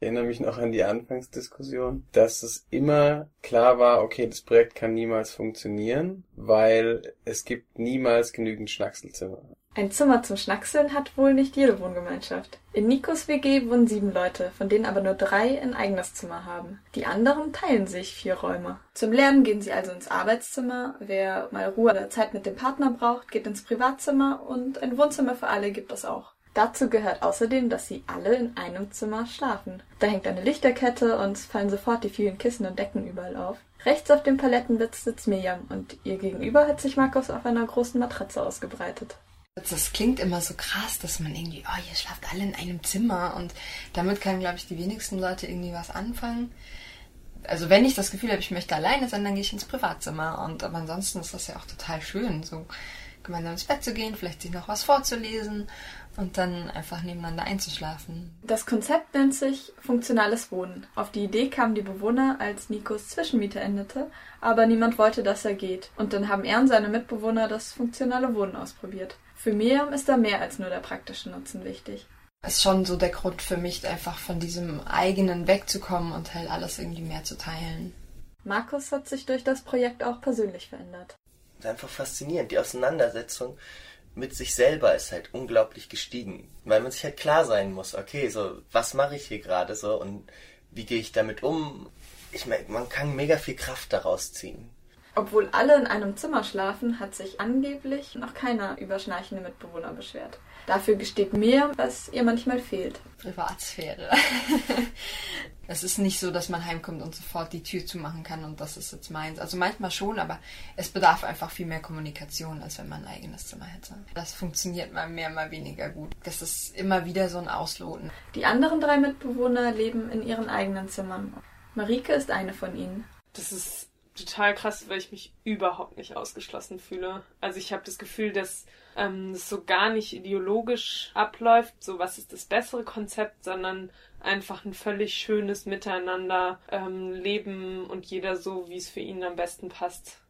Ich erinnere mich noch an die Anfangsdiskussion, dass es immer klar war, okay, das Projekt kann niemals funktionieren, weil es gibt niemals genügend Schnackselzimmer. Ein Zimmer zum Schnackseln hat wohl nicht jede Wohngemeinschaft. In Nikos WG wohnen sieben Leute, von denen aber nur drei ein eigenes Zimmer haben. Die anderen teilen sich vier Räume. Zum Lernen gehen sie also ins Arbeitszimmer. Wer mal Ruhe oder Zeit mit dem Partner braucht, geht ins Privatzimmer und ein Wohnzimmer für alle gibt es auch. Dazu gehört außerdem, dass sie alle in einem Zimmer schlafen. Da hängt eine Lichterkette und es fallen sofort die vielen Kissen und Decken überall auf. Rechts auf dem Palettenbett sitzt Mirjam und ihr gegenüber hat sich Markus auf einer großen Matratze ausgebreitet. Das klingt immer so krass, dass man irgendwie, oh, ihr schlaft alle in einem Zimmer und damit können, glaube ich, die wenigsten Leute irgendwie was anfangen. Also wenn ich das Gefühl habe, ich möchte alleine sein, dann gehe ich ins Privatzimmer und aber ansonsten ist das ja auch total schön, so gemeinsam ins Bett zu gehen, vielleicht sich noch was vorzulesen und dann einfach nebeneinander einzuschlafen. Das Konzept nennt sich funktionales Wohnen. Auf die Idee kamen die Bewohner, als Nikos Zwischenmiete endete, aber niemand wollte, dass er geht. Und dann haben er und seine Mitbewohner das funktionale Wohnen ausprobiert. Für Miriam ist da mehr als nur der praktische Nutzen wichtig. Das ist schon so der Grund für mich, einfach von diesem eigenen wegzukommen und halt alles irgendwie mehr zu teilen. Markus hat sich durch das Projekt auch persönlich verändert. Das ist einfach faszinierend. Die Auseinandersetzung mit sich selber ist halt unglaublich gestiegen. Weil man sich halt klar sein muss, okay, so, was mache ich hier gerade so und wie gehe ich damit um? Ich meine, man kann mega viel Kraft daraus ziehen. Obwohl alle in einem Zimmer schlafen, hat sich angeblich noch keiner über schnarchende Mitbewohner beschwert. Dafür gesteht mehr, was ihr manchmal fehlt. Privatsphäre. Es ist nicht so, dass man heimkommt und sofort die Tür zumachen kann und das ist jetzt meins. Also manchmal schon, aber es bedarf einfach viel mehr Kommunikation, als wenn man ein eigenes Zimmer hätte. Das funktioniert mal mehr, mal weniger gut. Das ist immer wieder so ein Ausloten. Die anderen drei Mitbewohner leben in ihren eigenen Zimmern. Marike ist eine von ihnen. Das ist total krass, weil ich mich überhaupt nicht ausgeschlossen fühle. Also ich habe das Gefühl, dass ähm, es so gar nicht ideologisch abläuft, so was ist das bessere Konzept, sondern einfach ein völlig schönes Miteinander ähm, leben und jeder so, wie es für ihn am besten passt.